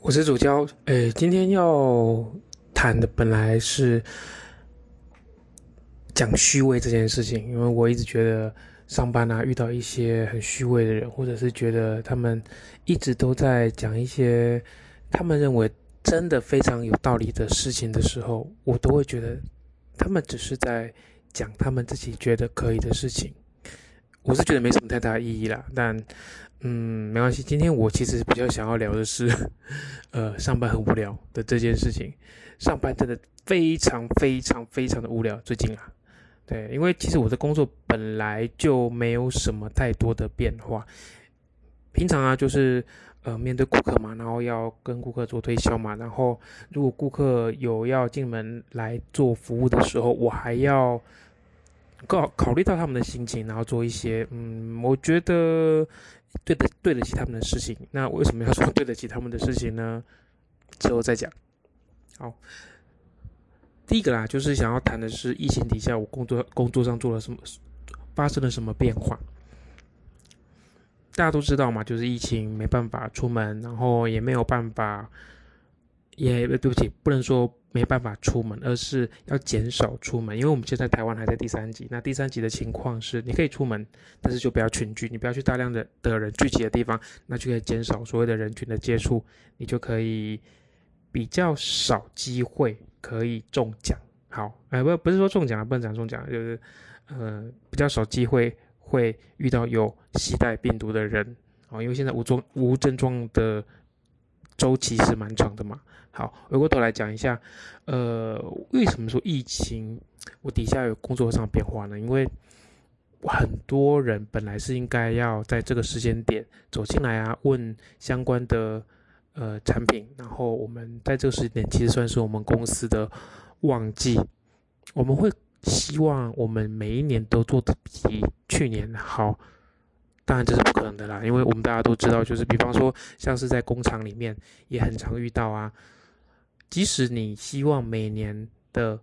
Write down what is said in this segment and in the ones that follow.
我是主教，诶，今天要谈的本来是讲虚伪这件事情，因为我一直觉得上班啊遇到一些很虚伪的人，或者是觉得他们一直都在讲一些他们认为真的非常有道理的事情的时候，我都会觉得他们只是在讲他们自己觉得可以的事情。我是觉得没什么太大意义啦，但。嗯，没关系。今天我其实比较想要聊的是，呃，上班很无聊的这件事情。上班真的非常非常非常的无聊。最近啊，对，因为其实我的工作本来就没有什么太多的变化。平常啊，就是呃面对顾客嘛，然后要跟顾客做推销嘛，然后如果顾客有要进门来做服务的时候，我还要考考虑到他们的心情，然后做一些嗯，我觉得。对得对得起他们的事情，那为什么要说对得起他们的事情呢？之后再讲。好，第一个啦，就是想要谈的是疫情底下我工作工作上做了什么，发生了什么变化。大家都知道嘛，就是疫情没办法出门，然后也没有办法。也对不起，不能说没办法出门，而是要减少出门。因为我们现在台湾还在第三级，那第三级的情况是，你可以出门，但是就不要群聚，你不要去大量的的人聚集的地方，那就可以减少所谓的人群的接触，你就可以比较少机会可以中奖。好，哎，不不是说中奖不能讲中奖，就是呃比较少机会会遇到有携带病毒的人。哦，因为现在无症无症状的周期是蛮长的嘛。好，回过头来讲一下，呃，为什么说疫情我底下有工作上的变化呢？因为很多人本来是应该要在这个时间点走进来啊，问相关的呃产品，然后我们在这个时间点其实算是我们公司的旺季，我们会希望我们每一年都做的比去年好。当然这是不可能的啦，因为我们大家都知道，就是比方说像是在工厂里面也很常遇到啊。即使你希望每年的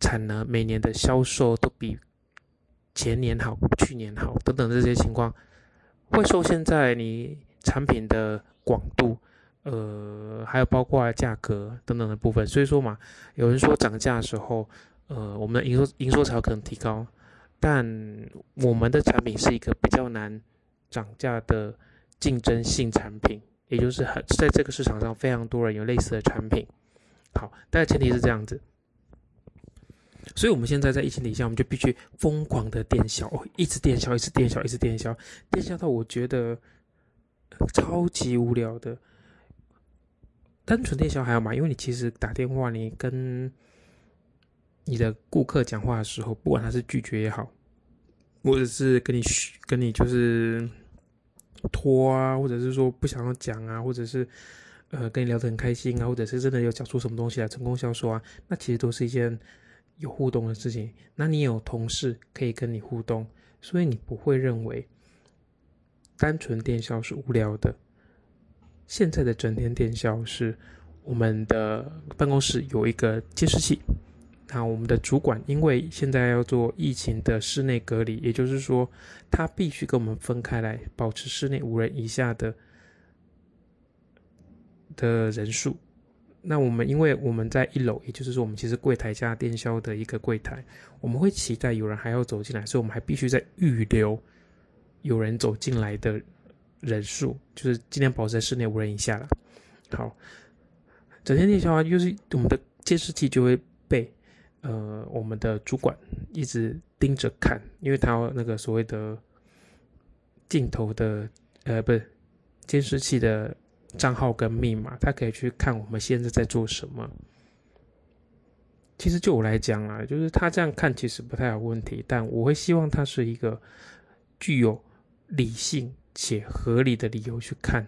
产能、每年的销售都比前年好、去年好等等这些情况，会受限在你产品的广度，呃，还有包括价格等等的部分。所以说嘛，有人说涨价的时候，呃，我们的营收营收才有可能提高，但我们的产品是一个比较难涨价的竞争性产品，也就是很在这个市场上非常多人有类似的产品。好，但是前提是这样子，所以我们现在在疫情底下，我们就必须疯狂的电销，哦一直电销，一直电销，一直电销，电销到我觉得超级无聊的。单纯电销还好嘛，因为你其实打电话，你跟你的顾客讲话的时候，不管他是拒绝也好，或者是跟你跟你就是拖啊，或者是说不想要讲啊，或者是。呃，跟你聊得很开心啊，或者是真的有讲出什么东西来成功销售啊，那其实都是一件有互动的事情。那你有同事可以跟你互动，所以你不会认为单纯电销是无聊的。现在的整天电销是我们的办公室有一个监视器，那我们的主管因为现在要做疫情的室内隔离，也就是说他必须跟我们分开来，保持室内五人以下的。的人数，那我们因为我们在一楼，也就是说我们其实柜台加电销的一个柜台，我们会期待有人还要走进来，所以我们还必须在预留有人走进来的人数，就是尽量保持在室内五人以下了。好，整天电销啊，就是我们的监视器就会呃我们的主管一直盯着看，因为他那个所谓的镜头的呃不是监视器的。账号跟密码，他可以去看我们现在在做什么。其实就我来讲啊，就是他这样看其实不太有问题，但我会希望他是一个具有理性且合理的理由去看。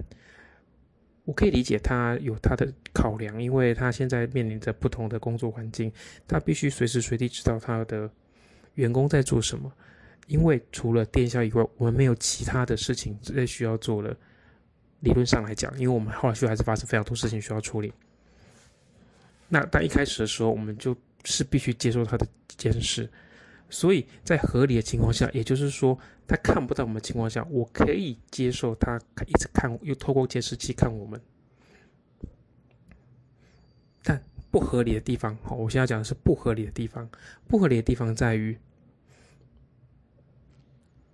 我可以理解他有他的考量，因为他现在面临着不同的工作环境，他必须随时随地知道他的员工在做什么。因为除了电销以外，我们没有其他的事情再需要做了。理论上来讲，因为我们后续还是发生非常多事情需要处理。那但一开始的时候，我们就是必须接受他的监视，所以在合理的情况下，也就是说他看不到我们的情况下，我可以接受他一直看，又透过监视器看我们。但不合理的地方，好，我现在讲的是不合理的地方。不合理的地方在于，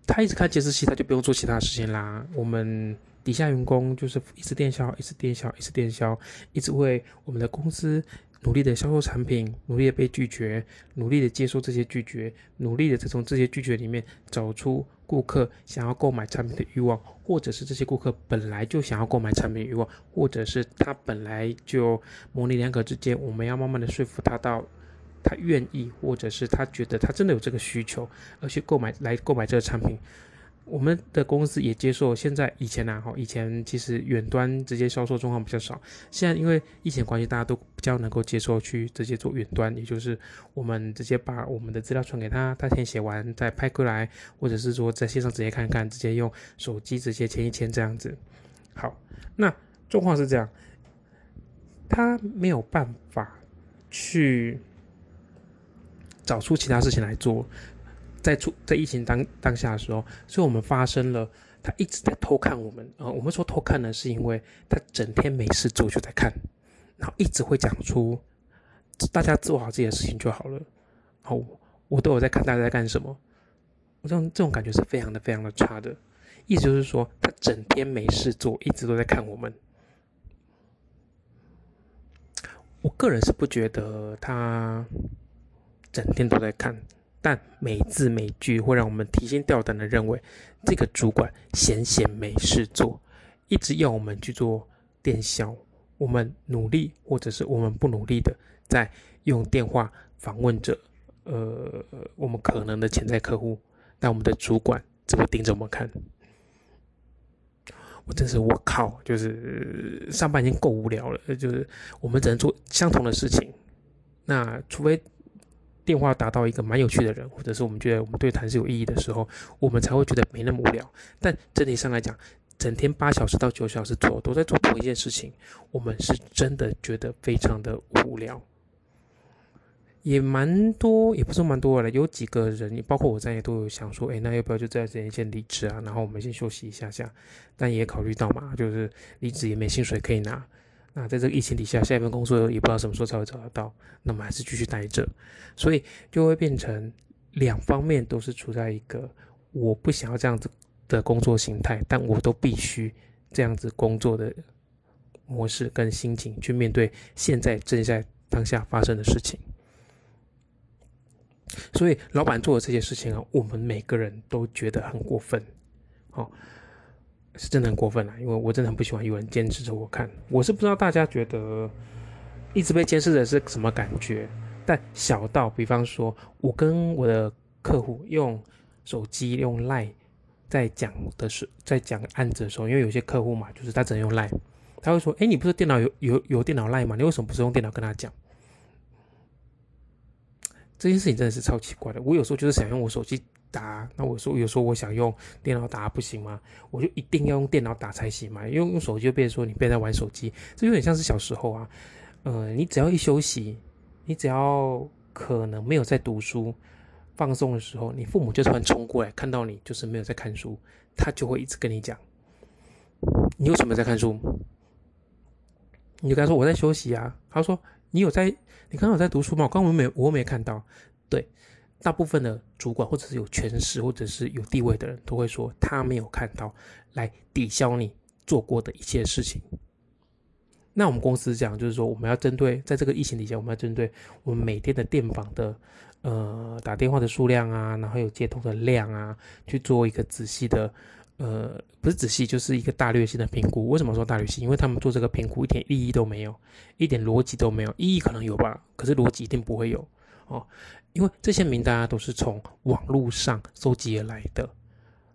他一直看监视器，他就不用做其他事情啦。我们底下员工就是一直电销，一直电销，一直电销，一直为我们的公司。努力的销售产品，努力的被拒绝，努力的接受这些拒绝，努力的从这些拒绝里面找出顾客想要购买产品的欲望，或者是这些顾客本来就想要购买产品欲望，或者是他本来就模棱两可之间，我们要慢慢的说服他到他愿意，或者是他觉得他真的有这个需求而去购买来购买这个产品。我们的公司也接受，现在以前呢，哈，以前其实远端直接销售状况比较少。现在因为疫情关系，大家都比较能够接受去直接做远端，也就是我们直接把我们的资料传给他，他填写完再拍过来，或者是说在线上直接看看，直接用手机直接签一签这样子。好，那状况是这样，他没有办法去找出其他事情来做。在出在疫情当当下的时候，所以我们发生了，他一直在偷看我们啊。我们说偷看呢，是因为他整天没事做就在看，然后一直会讲出大家做好自己的事情就好了。好，我都有在看大家在干什么。我这种这种感觉是非常的非常的差的，意思就是说他整天没事做，一直都在看我们。我个人是不觉得他整天都在看。但每字每句会让我们提心吊胆的认为，这个主管闲闲没事做，一直要我们去做电销。我们努力或者是我们不努力的，在用电话访问着，呃，我们可能的潜在客户。但我们的主管只会盯着我们看。我真是我靠，就是上班已经够无聊了，就是我们只能做相同的事情。那除非。电话打到一个蛮有趣的人，或者是我们觉得我们对谈是有意义的时候，我们才会觉得没那么无聊。但整体上来讲，整天八小时到九小时做都在做同一件事情，我们是真的觉得非常的无聊。也蛮多，也不是蛮多了，有几个人，包括我在内，都有想说，哎，那要不要就在这边先离职啊？然后我们先休息一下下。但也考虑到嘛，就是离职也没薪水可以拿。那在这个疫情底下，下一份工作也不知道什么时候才会找得到，那么还是继续待着，所以就会变成两方面都是处在一个我不想要这样子的工作形态，但我都必须这样子工作的模式跟心情去面对现在正在当下发生的事情。所以老板做的这些事情啊，我们每个人都觉得很过分，好。是真的很过分了！因为我真的很不喜欢有人监视着我看。我是不知道大家觉得一直被监视着是什么感觉，但小到比方说，我跟我的客户用手机用 Line 在讲的是在讲案子的时候，因为有些客户嘛，就是他只能用 Line，他会说：“哎，你不是电脑有有有电脑 Line 吗？你为什么不是用电脑跟他讲？”这件事情真的是超奇怪的。我有时候就是想用我手机。打，那我说有时候我想用电脑打不行吗？我就一定要用电脑打才行嘛？用用手机就变成说你别在玩手机，这有点像是小时候啊，呃，你只要一休息，你只要可能没有在读书放松的时候，你父母就突然冲过来看到你就是没有在看书，他就会一直跟你讲，你为什么在看书？你就跟他说我在休息啊。他说你有在，你刚刚有在读书吗？我刚刚没我没看到，对。大部分的主管或者是有权势或者是有地位的人都会说他没有看到，来抵消你做过的一切事情。那我们公司讲就是说，我们要针对在这个疫情底下，我们要针对我们每天的电访的呃打电话的数量啊，然后有接通的量啊，去做一个仔细的呃不是仔细就是一个大略性的评估。为什么说大略性？因为他们做这个评估一点意义都没有，一点逻辑都没有。意义可能有吧，可是逻辑一定不会有哦。因为这些名单都是从网络上搜集而来的，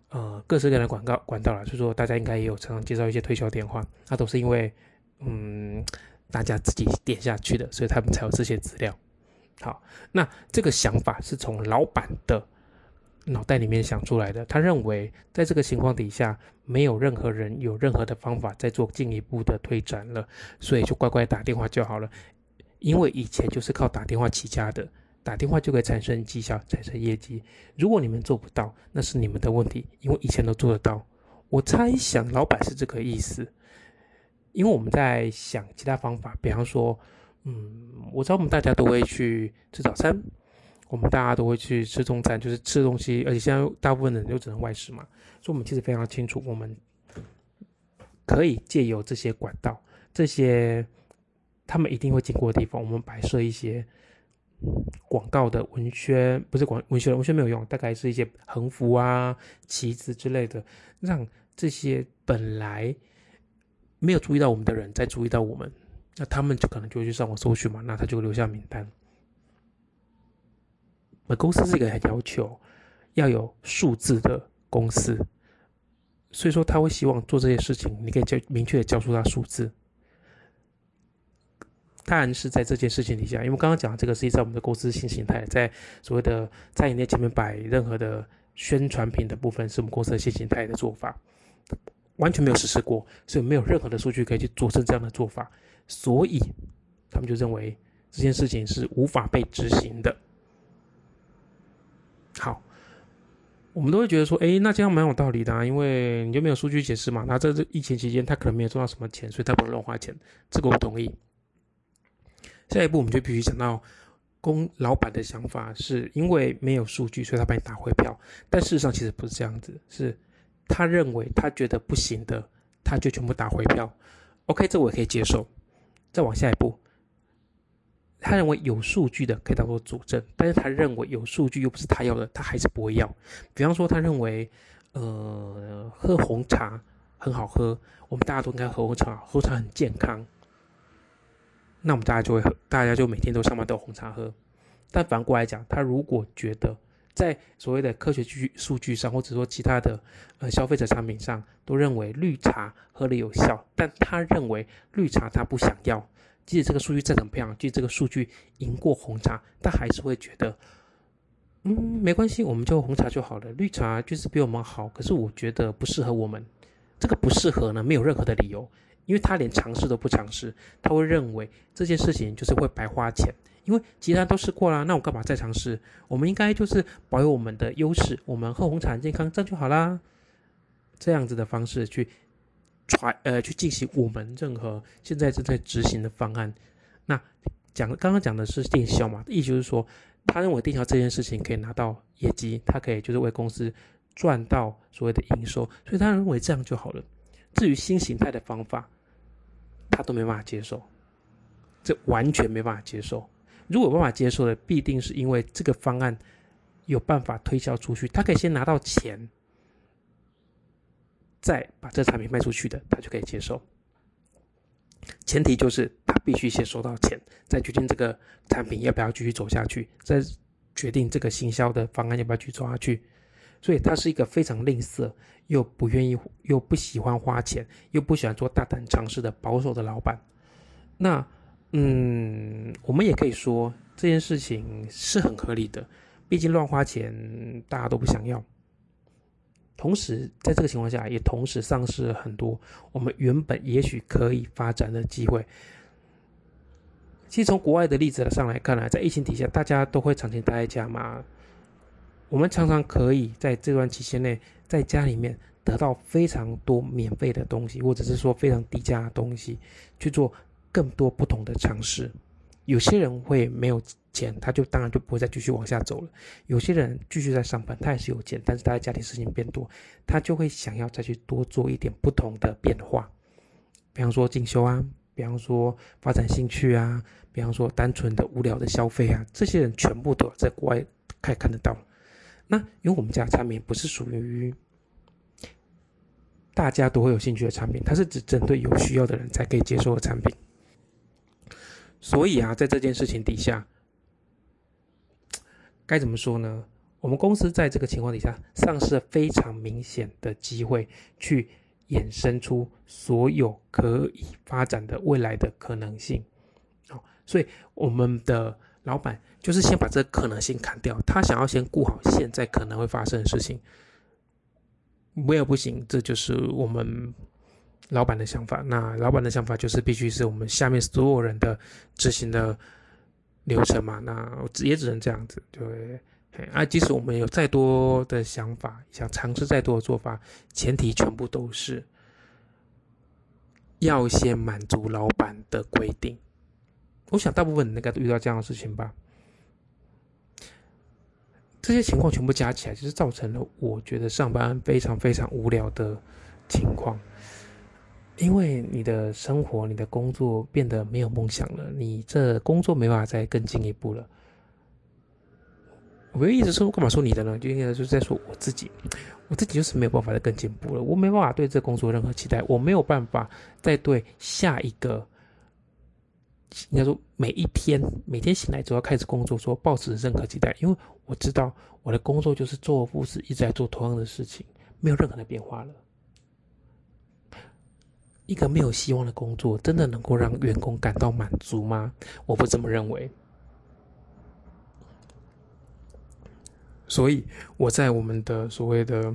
呃，各式各样的广告管道啦，所以说大家应该也有常常接到一些推销电话，那都是因为，嗯，大家自己点下去的，所以他们才有这些资料。好，那这个想法是从老板的脑袋里面想出来的，他认为在这个情况底下，没有任何人有任何的方法再做进一步的推展了，所以就乖乖打电话就好了，因为以前就是靠打电话起家的。打电话就可以产生绩效、产生业绩。如果你们做不到，那是你们的问题，因为以前都做得到。我猜想老板是这个意思，因为我们在想其他方法，比方说，嗯，我知道我们大家都会去吃早餐，我们大家都会去吃中餐，就是吃东西，而且现在大部分人就只能外食嘛，所以我们其实非常清楚，我们可以借由这些管道，这些他们一定会经过的地方，我们摆设一些广告的文宣，不是广文宣，文宣没有用，大概是一些横幅啊、旗子之类的，让这些本来没有注意到我们的人再注意到我们。那他们就可能就会去上网搜寻嘛，那他就留下名单。我公司是一个很要求要有数字的公司，所以说他会希望做这些事情，你可以教明确的教出他数字。当然是在这件事情底下，因为刚刚讲的这个是在我们的公司新形态，在所谓的餐饮店前面摆任何的宣传品的部分，是我们公司的新形态的做法，完全没有实施过，所以没有任何的数据可以去佐证这样的做法。所以，他们就认为这件事情是无法被执行的。好，我们都会觉得说，哎，那这样蛮有道理的，啊，因为你就没有数据解释嘛。那这这疫情期间，他可能没有赚到什么钱，所以他不能乱花钱。这个我同意。下一步，我们就必须讲到公老板的想法，是因为没有数据，所以他帮你打回票。但事实上，其实不是这样子，是他认为他觉得不行的，他就全部打回票。OK，这我也可以接受。再往下一步，他认为有数据的可以当做佐证，但是他认为有数据又不是他要的，他还是不会要。比方说，他认为，呃，喝红茶很好喝，我们大家都应该喝红茶，红茶很健康，那我们大家就会喝，大家就每天都上班都有红茶喝。但反过来讲，他如果觉得在所谓的科学据数据上，或者说其他的呃消费者产品上，都认为绿茶喝了有效，但他认为绿茶他不想要。即使这个数据再怎么样，即使这个数据赢过红茶，他还是会觉得，嗯，没关系，我们就红茶就好了。绿茶就是比我们好，可是我觉得不适合我们。这个不适合呢，没有任何的理由，因为他连尝试都不尝试，他会认为这件事情就是会白花钱。因为其他都试过了，那我干嘛再尝试？我们应该就是保有我们的优势，我们喝红茶健康，这样就好啦。这样子的方式去传呃去进行我们任何现在正在执行的方案。那讲刚刚讲的是电销嘛，意思就是说，他认为电销这件事情可以拿到业绩，他可以就是为公司赚到所谓的营收，所以他认为这样就好了。至于新形态的方法，他都没办法接受，这完全没办法接受。如果有办法接受的，必定是因为这个方案有办法推销出去，他可以先拿到钱，再把这产品卖出去的，他就可以接受。前提就是他必须先收到钱，再决定这个产品要不要继续走下去，再决定这个行销的方案要不要继续走下去。所以他是一个非常吝啬，又不愿意，又不喜欢花钱，又不喜欢做大胆尝试的保守的老板。那。嗯，我们也可以说这件事情是很合理的，毕竟乱花钱大家都不想要。同时，在这个情况下，也同时丧失了很多我们原本也许可以发展的机会。其实从国外的例子上来看来，在疫情底下，大家都会长期待在家嘛。我们常常可以在这段期间内，在家里面得到非常多免费的东西，或者是说非常低价的东西去做。更多不同的尝试，有些人会没有钱，他就当然就不会再继续往下走了。有些人继续在上班，他也是有钱，但是他的家庭事情变多，他就会想要再去多做一点不同的变化，比方说进修啊，比方说发展兴趣啊，比方说单纯的无聊的消费啊，这些人全部都在国外可以看得到。那因为我们家的产品不是属于大家都会有兴趣的产品，它是只针对有需要的人才可以接受的产品。所以啊，在这件事情底下，该怎么说呢？我们公司在这个情况底下，丧失了非常明显的机会，去衍生出所有可以发展的未来的可能性。好，所以我们的老板就是先把这个可能性砍掉，他想要先顾好现在可能会发生的事情。没有不行，这就是我们。老板的想法，那老板的想法就是必须是我们下面所有人的执行的流程嘛，那也只能这样子，对。啊，即使我们有再多的想法，想尝试再多的做法，前提全部都是要先满足老板的规定。我想大部分人应该都遇到这样的事情吧。这些情况全部加起来，就是造成了我觉得上班非常非常无聊的情况。因为你的生活、你的工作变得没有梦想了，你这工作没办法再更进一步了。我一直说干嘛说你的呢？就应该就是在说我自己，我自己就是没有办法再更进步了。我没办法对这工作任何期待，我没有办法再对下一个，应该说每一天每天醒来之后开始工作，说抱持任何期待，因为我知道我的工作就是做复始，一直在做同样的事情，没有任何的变化了。一个没有希望的工作，真的能够让员工感到满足吗？我不这么认为。所以我在我们的所谓的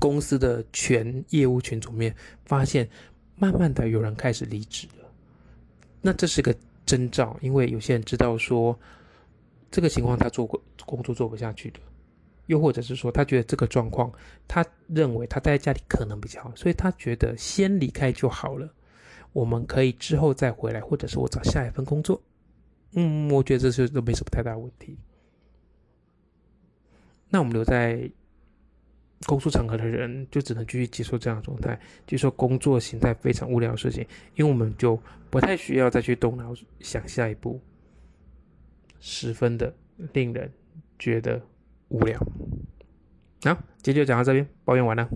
公司的全业务群组面，发现慢慢的有人开始离职了。那这是个征兆，因为有些人知道说这个情况他做过工作做不下去的。又或者是说，他觉得这个状况，他认为他待在家里可能比较好，所以他觉得先离开就好了。我们可以之后再回来，或者是我找下一份工作。嗯，我觉得这些都没什么太大问题。那我们留在工作场合的人，就只能继续接受这样的状态，就说工作形态非常无聊的事情，因为我们就不太需要再去动脑想下一步，十分的令人觉得。无聊，好，今天就讲到这边，抱怨完了。